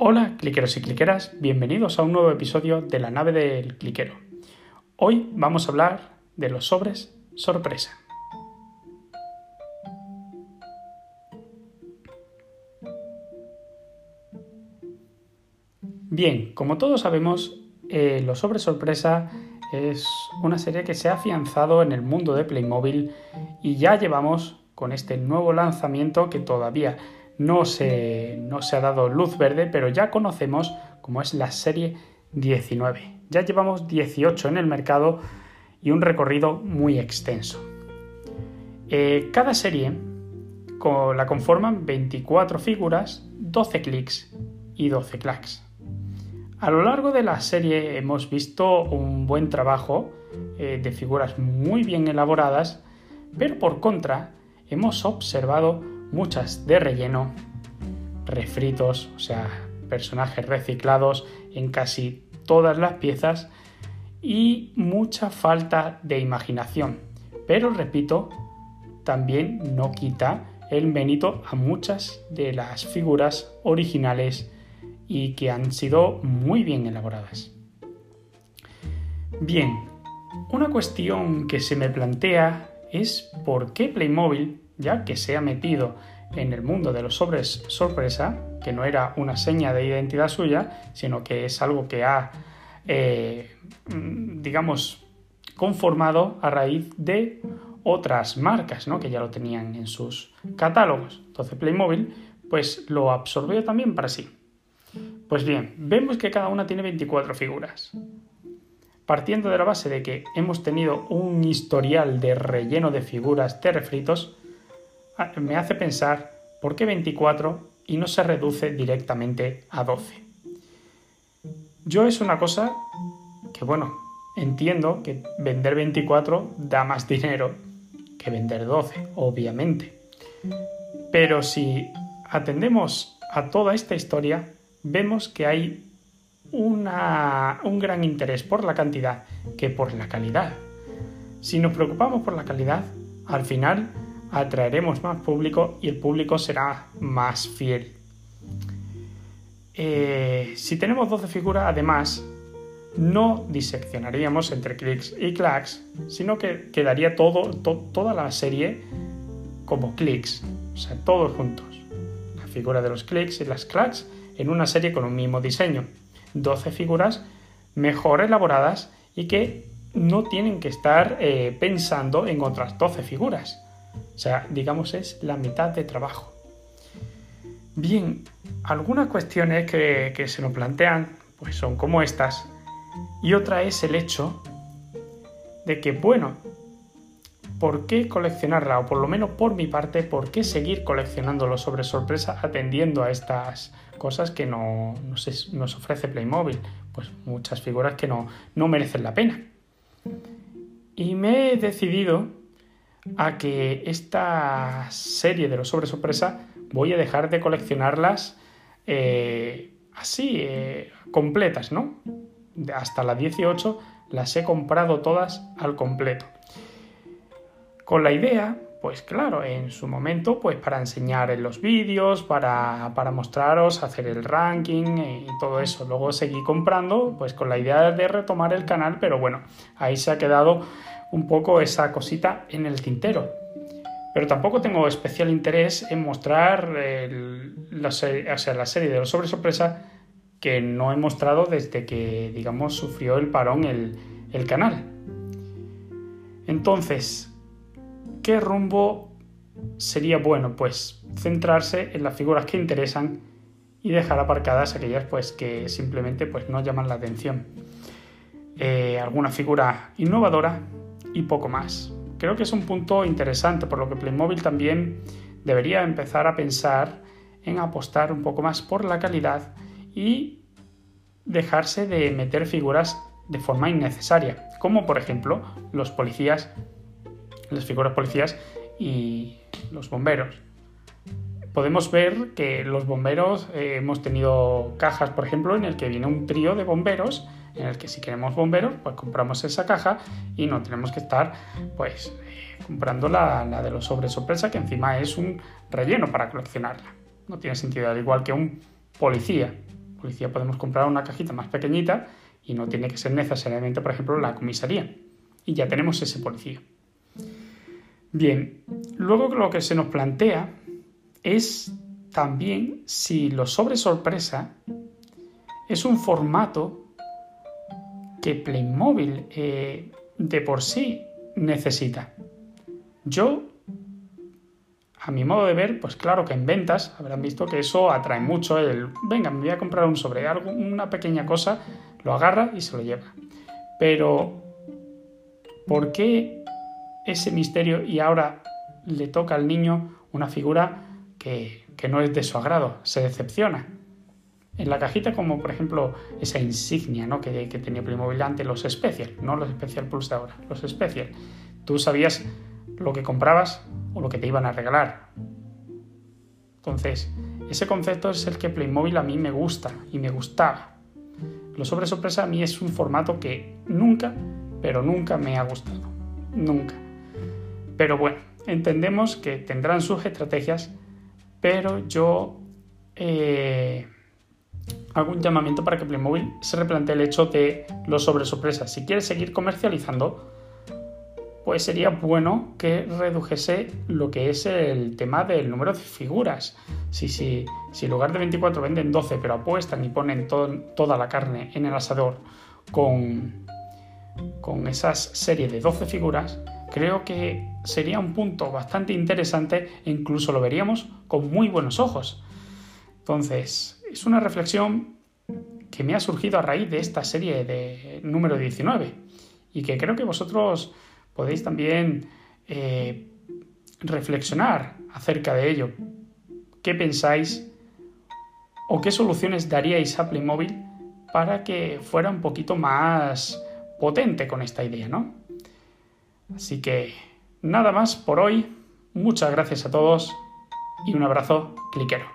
Hola, cliqueros y cliqueras, bienvenidos a un nuevo episodio de la nave del cliquero. Hoy vamos a hablar de los sobres sorpresa. Bien, como todos sabemos, eh, Los Sobres Sorpresa es una serie que se ha afianzado en el mundo de Playmobil y ya llevamos con este nuevo lanzamiento que todavía no se, no se ha dado luz verde, pero ya conocemos como es la serie 19. Ya llevamos 18 en el mercado y un recorrido muy extenso. Eh, cada serie la conforman 24 figuras, 12 clics y 12 clacks. A lo largo de la serie hemos visto un buen trabajo eh, de figuras muy bien elaboradas, pero por contra hemos observado muchas de relleno, refritos, o sea, personajes reciclados en casi todas las piezas y mucha falta de imaginación. Pero repito, también no quita el mérito a muchas de las figuras originales y que han sido muy bien elaboradas. Bien, una cuestión que se me plantea es por qué Playmobil, ya que se ha metido en el mundo de los sobres sorpresa, que no era una seña de identidad suya, sino que es algo que ha, eh, digamos, conformado a raíz de otras marcas, ¿no? que ya lo tenían en sus catálogos. Entonces Playmobil, pues lo absorbió también para sí. Pues bien, vemos que cada una tiene 24 figuras. Partiendo de la base de que hemos tenido un historial de relleno de figuras de refritos, me hace pensar por qué 24 y no se reduce directamente a 12. Yo es una cosa que, bueno, entiendo que vender 24 da más dinero que vender 12, obviamente. Pero si atendemos a toda esta historia, vemos que hay un gran interés por la cantidad que por la calidad. Si nos preocupamos por la calidad, al final atraeremos más público y el público será más fiel. Eh, si tenemos 12 figuras, además, no diseccionaríamos entre clics y clacks, sino que quedaría toda la serie como clics, o sea, todos juntos. La figura de los clics y las clacks en una serie con un mismo diseño. 12 figuras mejor elaboradas y que no tienen que estar eh, pensando en otras 12 figuras. O sea, digamos es la mitad de trabajo. Bien, algunas cuestiones que, que se nos plantean pues son como estas. Y otra es el hecho de que, bueno, ¿por qué coleccionarla? O por lo menos por mi parte, ¿por qué seguir coleccionándolo sobre sorpresa atendiendo a estas cosas que no, nos ofrece Playmobil? Pues muchas figuras que no, no merecen la pena. Y me he decidido a que esta serie de los sobre sorpresa voy a dejar de coleccionarlas eh, así, eh, completas, ¿no? Hasta la 18 las he comprado todas al completo. Con la idea, pues claro, en su momento, pues para enseñar en los vídeos, para, para mostraros, hacer el ranking y todo eso. Luego seguí comprando, pues con la idea de retomar el canal, pero bueno, ahí se ha quedado un poco esa cosita en el tintero. Pero tampoco tengo especial interés en mostrar la, serie, de los sobre sorpresa que no he mostrado desde que, digamos, sufrió el parón el, el canal. Entonces, ¿Qué rumbo sería bueno? Pues centrarse en las figuras que interesan y dejar aparcadas aquellas pues, que simplemente pues, no llaman la atención. Eh, alguna figura innovadora y poco más. Creo que es un punto interesante, por lo que Playmobil también debería empezar a pensar en apostar un poco más por la calidad y dejarse de meter figuras de forma innecesaria, como por ejemplo los policías las figuras policías y los bomberos. Podemos ver que los bomberos eh, hemos tenido cajas, por ejemplo, en el que viene un trío de bomberos, en el que si queremos bomberos, pues compramos esa caja y no tenemos que estar, pues, eh, comprando la, la, de los sobres sorpresa, que encima es un relleno para coleccionarla. No tiene sentido, al igual que un policía. Policía podemos comprar una cajita más pequeñita y no tiene que ser necesariamente, por ejemplo, la comisaría. Y ya tenemos ese policía. Bien, luego lo que se nos plantea es también si los sobre sorpresa es un formato que Playmobil eh, de por sí necesita. Yo, a mi modo de ver, pues claro que en ventas habrán visto que eso atrae mucho el, venga, me voy a comprar un sobre, algo, una pequeña cosa, lo agarra y se lo lleva. Pero, ¿por qué ese misterio y ahora le toca al niño una figura que, que no es de su agrado? Se decepciona en la cajita como por ejemplo esa insignia ¿no? que, tenía Playmobil antes, los Special, no los Special Plus de ahora, los Special. Tú sabías lo que comprabas o lo que te iban a regalar. Entonces, ese concepto es el que Playmobil a mí me gusta y me gustaba. Los sobre sorpresa a mí es un formato que nunca, pero nunca me ha gustado. Nunca. Pero bueno, entendemos que tendrán sus estrategias, pero yo... Eh, algún llamamiento para que Playmobil se replantee el hecho de los sobre sorpresas. Si quiere seguir comercializando, pues sería bueno que redujese lo que es el tema del número de figuras. Si, si, si en lugar de 24 venden 12, pero apuestan y ponen toda la carne en el asador con, con esas series de 12 figuras, creo que sería un punto bastante interesante e incluso lo veríamos con muy buenos ojos. Entonces, es una reflexión que me ha surgido a raíz de esta serie de número 19 y que creo que vosotros podéis también eh, reflexionar acerca de ello. ¿Qué pensáis o qué soluciones daríais a Playmobil para que fuera un poquito más potente con esta idea, ¿no? Así que nada más por hoy. Muchas gracias a todos y un abrazo cliquero.